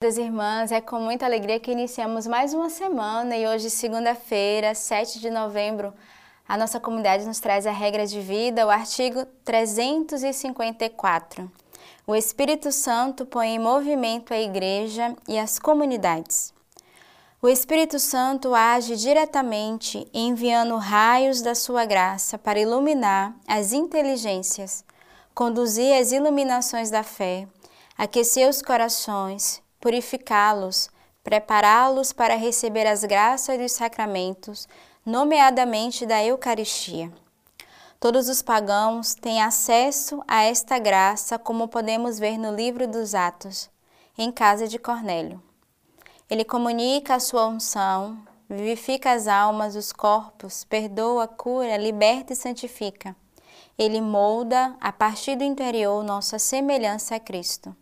Das irmãs, é com muita alegria que iniciamos mais uma semana e hoje, segunda-feira, 7 de novembro, a nossa comunidade nos traz a regra de vida, o artigo 354. O Espírito Santo põe em movimento a igreja e as comunidades. O Espírito Santo age diretamente enviando raios da sua graça para iluminar as inteligências, conduzir as iluminações da fé, aquecer os corações, purificá-los, prepará-los para receber as graças dos sacramentos, nomeadamente da Eucaristia. Todos os pagãos têm acesso a esta graça, como podemos ver no livro dos Atos, em casa de Cornélio. Ele comunica a sua unção, vivifica as almas, os corpos, perdoa, cura, liberta e santifica. Ele molda, a partir do interior, nossa semelhança a Cristo.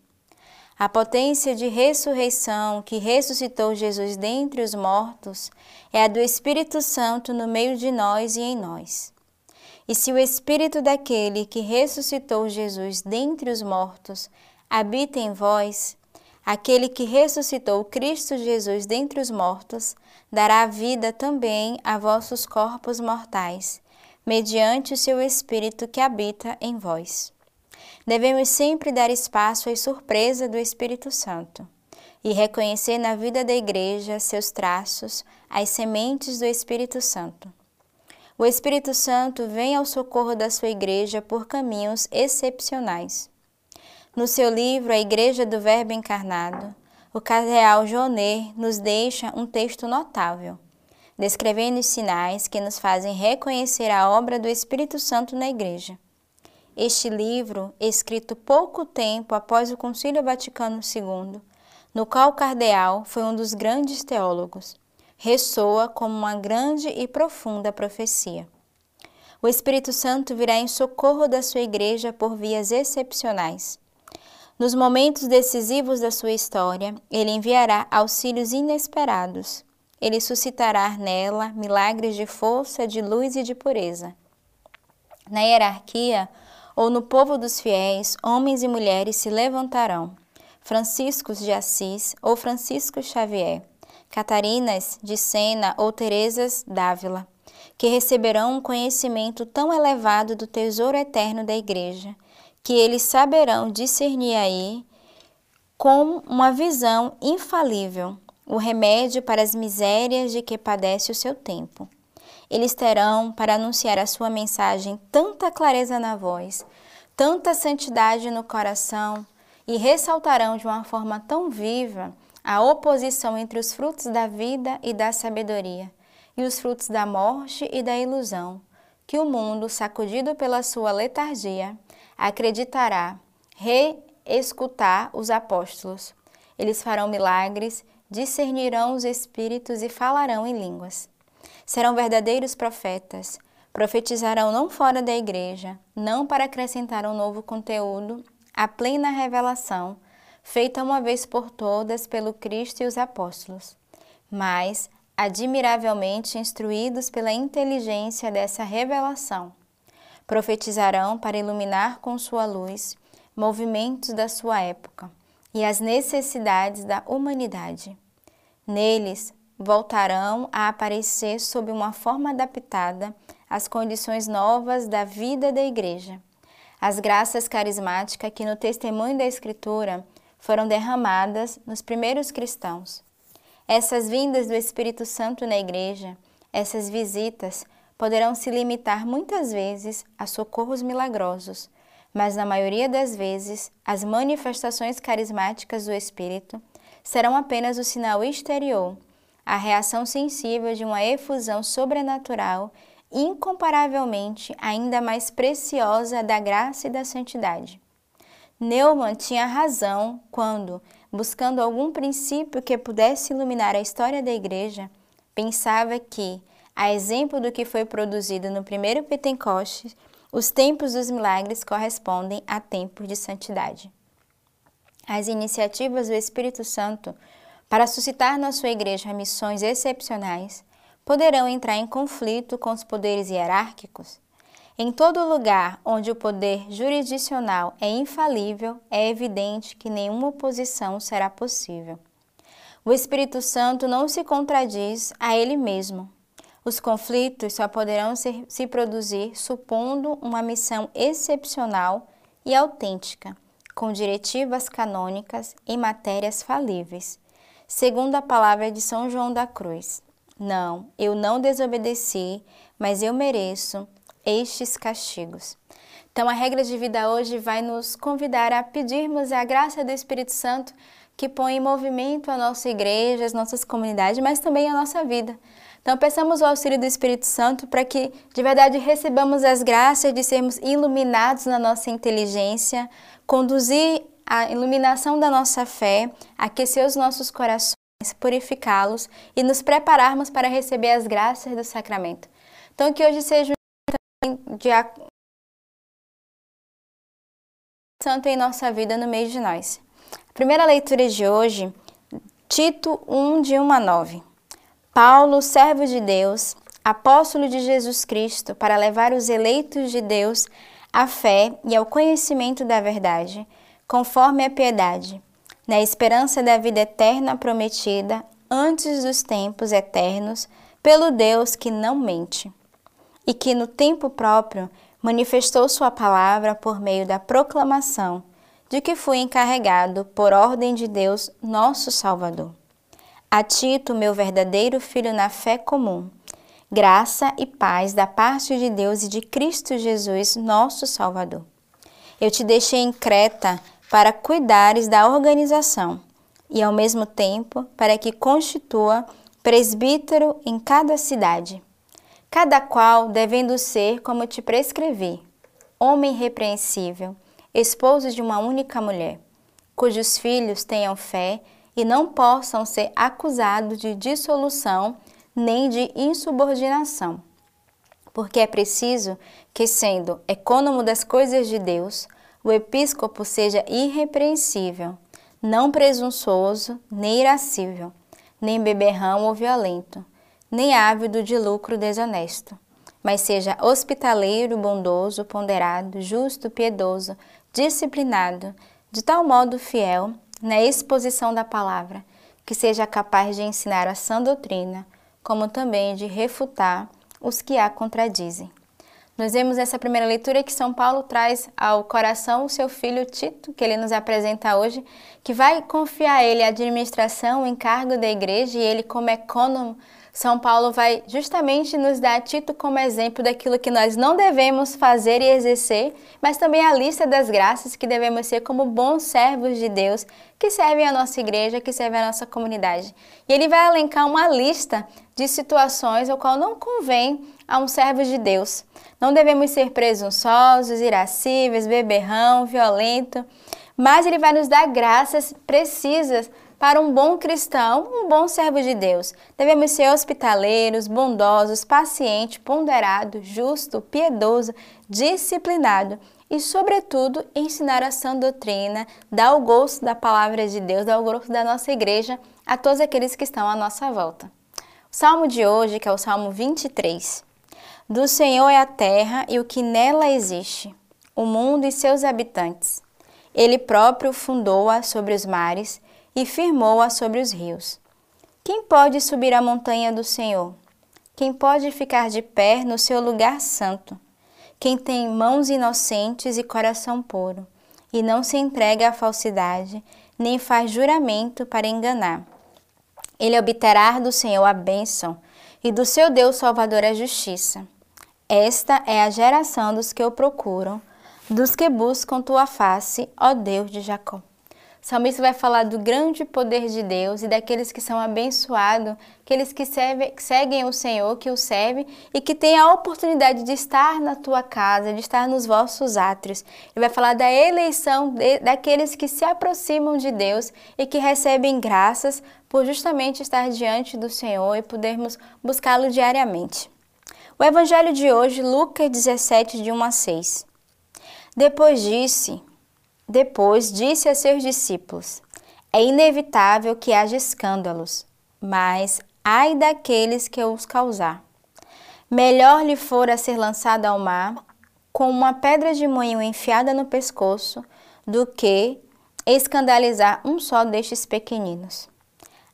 A potência de ressurreição que ressuscitou Jesus dentre os mortos é a do Espírito Santo no meio de nós e em nós. E se o Espírito daquele que ressuscitou Jesus dentre os mortos habita em vós, aquele que ressuscitou Cristo Jesus dentre os mortos dará vida também a vossos corpos mortais, mediante o seu Espírito que habita em vós. Devemos sempre dar espaço às surpresas do Espírito Santo e reconhecer na vida da Igreja seus traços, as sementes do Espírito Santo. O Espírito Santo vem ao socorro da sua Igreja por caminhos excepcionais. No seu livro A Igreja do Verbo Encarnado, o cardeal Jonet nos deixa um texto notável, descrevendo os sinais que nos fazem reconhecer a obra do Espírito Santo na Igreja. Este livro, escrito pouco tempo após o Concílio Vaticano II, no qual cardeal foi um dos grandes teólogos, ressoa como uma grande e profunda profecia. O Espírito Santo virá em socorro da sua igreja por vias excepcionais. Nos momentos decisivos da sua história, ele enviará auxílios inesperados. Ele suscitará nela milagres de força, de luz e de pureza. Na hierarquia, ou no povo dos fiéis, homens e mulheres se levantarão, Franciscos de Assis ou Francisco Xavier, Catarinas de Sena ou Teresas d'Ávila, que receberão um conhecimento tão elevado do tesouro eterno da Igreja, que eles saberão discernir aí com uma visão infalível o remédio para as misérias de que padece o seu tempo. Eles terão para anunciar a sua mensagem tanta clareza na voz, tanta santidade no coração e ressaltarão de uma forma tão viva a oposição entre os frutos da vida e da sabedoria e os frutos da morte e da ilusão, que o mundo, sacudido pela sua letargia, acreditará reescutar os apóstolos. Eles farão milagres, discernirão os espíritos e falarão em línguas serão verdadeiros profetas. Profetizarão não fora da igreja, não para acrescentar um novo conteúdo, a plena revelação, feita uma vez por todas pelo Cristo e os apóstolos, mas admiravelmente instruídos pela inteligência dessa revelação. Profetizarão para iluminar com sua luz movimentos da sua época e as necessidades da humanidade. Neles voltarão a aparecer sob uma forma adaptada às condições novas da vida da Igreja. As graças carismáticas que no testemunho da Escritura foram derramadas nos primeiros cristãos. Essas vindas do Espírito Santo na Igreja, essas visitas, poderão se limitar muitas vezes a socorros milagrosos, mas na maioria das vezes as manifestações carismáticas do Espírito serão apenas o sinal exterior a reação sensível de uma efusão sobrenatural incomparavelmente ainda mais preciosa da graça e da santidade. Neumann tinha razão quando, buscando algum princípio que pudesse iluminar a história da Igreja, pensava que, a exemplo do que foi produzido no primeiro Pentecostes, os tempos dos milagres correspondem a tempos de santidade. As iniciativas do Espírito Santo para suscitar na sua igreja missões excepcionais, poderão entrar em conflito com os poderes hierárquicos? Em todo lugar onde o poder jurisdicional é infalível, é evidente que nenhuma oposição será possível. O Espírito Santo não se contradiz a ele mesmo. Os conflitos só poderão ser, se produzir supondo uma missão excepcional e autêntica, com diretivas canônicas em matérias falíveis, segundo a palavra de São João da Cruz. Não, eu não desobedeci, mas eu mereço estes castigos. Então, a regra de vida hoje vai nos convidar a pedirmos a graça do Espírito Santo que põe em movimento a nossa igreja, as nossas comunidades, mas também a nossa vida. Então, peçamos o auxílio do Espírito Santo para que, de verdade, recebamos as graças de sermos iluminados na nossa inteligência, conduzir a iluminação da nossa fé, aquecer os nossos corações, purificá-los e nos prepararmos para receber as graças do sacramento. Então, que hoje seja um dia santo em nossa vida no meio de nós. A primeira leitura de hoje, Tito 1, de 1 a 9. Paulo, servo de Deus, apóstolo de Jesus Cristo, para levar os eleitos de Deus à fé e ao conhecimento da verdade, conforme a piedade, na esperança da vida eterna prometida antes dos tempos eternos, pelo Deus que não mente, e que no tempo próprio manifestou Sua palavra por meio da proclamação de que fui encarregado por ordem de Deus, nosso Salvador. A Tito, meu verdadeiro filho na fé comum, graça e paz da parte de Deus e de Cristo Jesus, nosso Salvador. Eu te deixei em Creta para cuidares da organização e, ao mesmo tempo, para que constitua presbítero em cada cidade, cada qual devendo ser como te prescrevi, homem repreensível, esposo de uma única mulher, cujos filhos tenham fé e não possam ser acusados de dissolução nem de insubordinação. Porque é preciso que, sendo econômico das coisas de Deus, o episcopo seja irrepreensível, não presunçoso, nem irascível, nem beberrão ou violento, nem ávido de lucro desonesto, mas seja hospitaleiro, bondoso, ponderado, justo, piedoso, disciplinado, de tal modo fiel na exposição da palavra, que seja capaz de ensinar a sã doutrina, como também de refutar os que a contradizem. Nós vemos nessa primeira leitura que São Paulo traz ao coração o seu filho Tito, que ele nos apresenta hoje, que vai confiar a ele a administração, o encargo da igreja, e ele, como ecônomo, São Paulo vai justamente nos dar Tito como exemplo daquilo que nós não devemos fazer e exercer, mas também a lista das graças que devemos ser como bons servos de Deus, que servem a nossa igreja, que servem a nossa comunidade. E ele vai elencar uma lista de situações ao qual não convém a um servo de Deus. Não devemos ser presunçosos, irascíveis, beberrão, violento, mas ele vai nos dar graças precisas para um bom cristão, um bom servo de Deus. Devemos ser hospitaleiros, bondosos, paciente, ponderado, justo, piedoso, disciplinado e, sobretudo, ensinar a sã doutrina, dar o gosto da palavra de Deus, dar o gosto da nossa igreja a todos aqueles que estão à nossa volta. O salmo de hoje, que é o Salmo 23. Do Senhor é a terra e o que nela existe, o mundo e seus habitantes. Ele próprio fundou-a sobre os mares e firmou-a sobre os rios. Quem pode subir a montanha do Senhor? Quem pode ficar de pé no seu lugar santo? Quem tem mãos inocentes e coração puro, e não se entrega à falsidade, nem faz juramento para enganar. Ele obterá do Senhor a bênção, e do seu Deus Salvador a justiça. Esta é a geração dos que o procuram, dos que buscam tua face, ó Deus de Jacó. Salmista vai falar do grande poder de Deus e daqueles que são abençoados, aqueles que, serve, que seguem o Senhor, que o servem e que têm a oportunidade de estar na tua casa, de estar nos vossos átrios. Ele vai falar da eleição de, daqueles que se aproximam de Deus e que recebem graças por justamente estar diante do Senhor e podermos buscá-lo diariamente. O Evangelho de hoje, Lucas 17, de 1 a 6. Depois disse, depois disse a seus discípulos: É inevitável que haja escândalos, mas ai daqueles que os causar. Melhor lhe fora ser lançado ao mar com uma pedra de moinho enfiada no pescoço do que escandalizar um só destes pequeninos.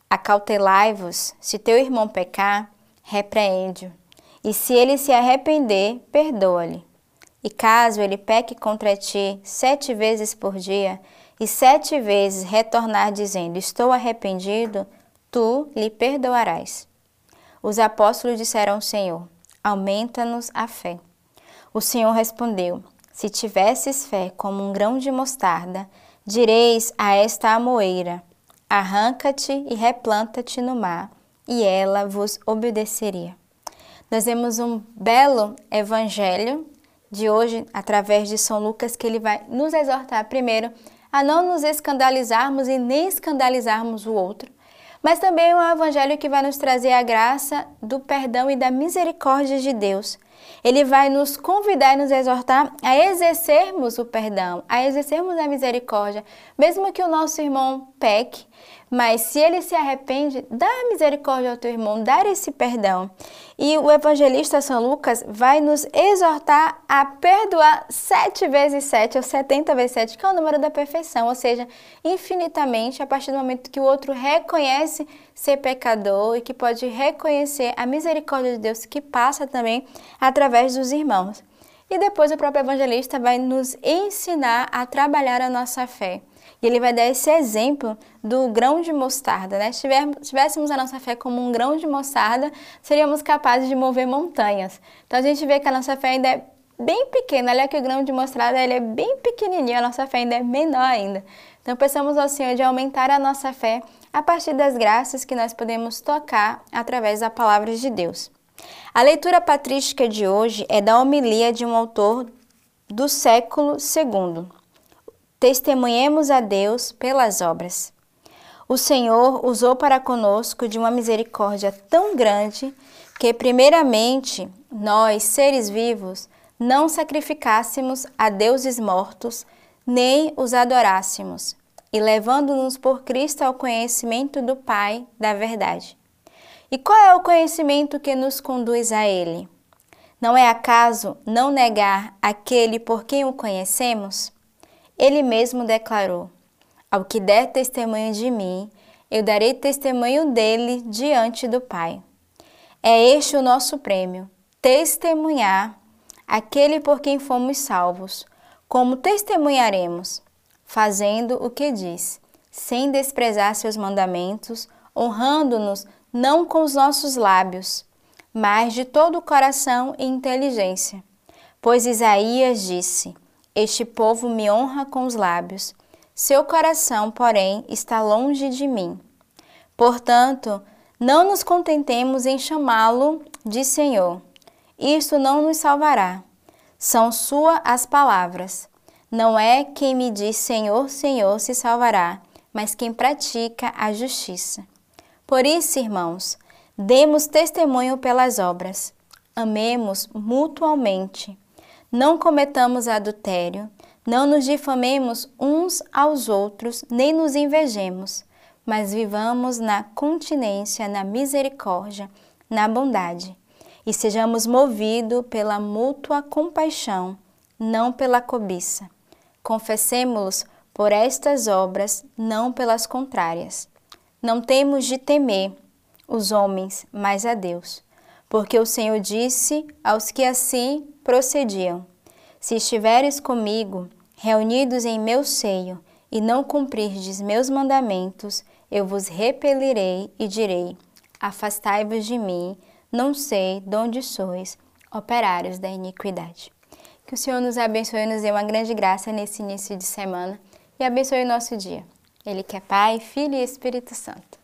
Acautelai-vos, se teu irmão pecar, repreende-o, e se ele se arrepender, perdoa-lhe. E caso ele peque contra ti sete vezes por dia, e sete vezes retornar dizendo: Estou arrependido, tu lhe perdoarás. Os apóstolos disseram ao Senhor: Aumenta-nos a fé. O Senhor respondeu: Se tivesses fé como um grão de mostarda, direis a esta amoeira: Arranca-te e replanta-te no mar, e ela vos obedeceria. Nós vemos um belo evangelho de hoje através de São Lucas que ele vai nos exortar primeiro a não nos escandalizarmos e nem escandalizarmos o outro, mas também é um evangelho que vai nos trazer a graça do perdão e da misericórdia de Deus. Ele vai nos convidar e nos exortar a exercermos o perdão, a exercermos a misericórdia, mesmo que o nosso irmão peque, mas se ele se arrepende, dá misericórdia ao teu irmão, dá esse perdão. E o evangelista São Lucas vai nos exortar a perdoar sete vezes sete, ou setenta vezes sete, que é o número da perfeição, ou seja, infinitamente, a partir do momento que o outro reconhece ser pecador e que pode reconhecer a misericórdia de Deus que passa também através dos irmãos. E depois o próprio evangelista vai nos ensinar a trabalhar a nossa fé. E ele vai dar esse exemplo do grão de mostarda, né? Se tivéssemos a nossa fé como um grão de mostarda, seríamos capazes de mover montanhas. Então a gente vê que a nossa fé ainda é bem pequena. Olha que o grão de mostarda ele é bem pequenininho, a nossa fé ainda é menor ainda. Então pensamos ao Senhor de aumentar a nossa fé a partir das graças que nós podemos tocar através da palavra de Deus. A leitura patrística de hoje é da homilia de um autor do século II, testemunhemos a Deus pelas obras. O Senhor usou para conosco de uma misericórdia tão grande que, primeiramente, nós, seres vivos, não sacrificássemos a deuses mortos, nem os adorássemos, e levando-nos por Cristo ao conhecimento do Pai da verdade. E qual é o conhecimento que nos conduz a Ele? Não é acaso não negar aquele por quem o conhecemos? Ele mesmo declarou: Ao que der testemunho de mim, eu darei testemunho dele diante do Pai. É este o nosso prêmio: testemunhar aquele por quem fomos salvos. Como testemunharemos? Fazendo o que diz, sem desprezar seus mandamentos, honrando-nos não com os nossos lábios, mas de todo o coração e inteligência. Pois Isaías disse: este povo me honra com os lábios, seu coração, porém, está longe de mim. Portanto, não nos contentemos em chamá-lo de Senhor. Isso não nos salvará. São sua as palavras. Não é quem me diz Senhor, Senhor se salvará, mas quem pratica a justiça. Por isso, irmãos, demos testemunho pelas obras. Amemos mutualmente não cometamos adultério, não nos difamemos uns aos outros, nem nos invejemos, mas vivamos na continência, na misericórdia, na bondade, e sejamos movidos pela mútua compaixão, não pela cobiça. Confessemo-los por estas obras, não pelas contrárias. Não temos de temer os homens, mas a Deus porque o Senhor disse aos que assim procediam: Se estiveres comigo, reunidos em meu seio, e não cumprirdes meus mandamentos, eu vos repelirei e direi: Afastai-vos de mim, não sei de onde sois, operários da iniquidade. Que o Senhor nos abençoe e nos dê uma grande graça nesse início de semana e abençoe o nosso dia. Ele que é Pai, Filho e Espírito Santo.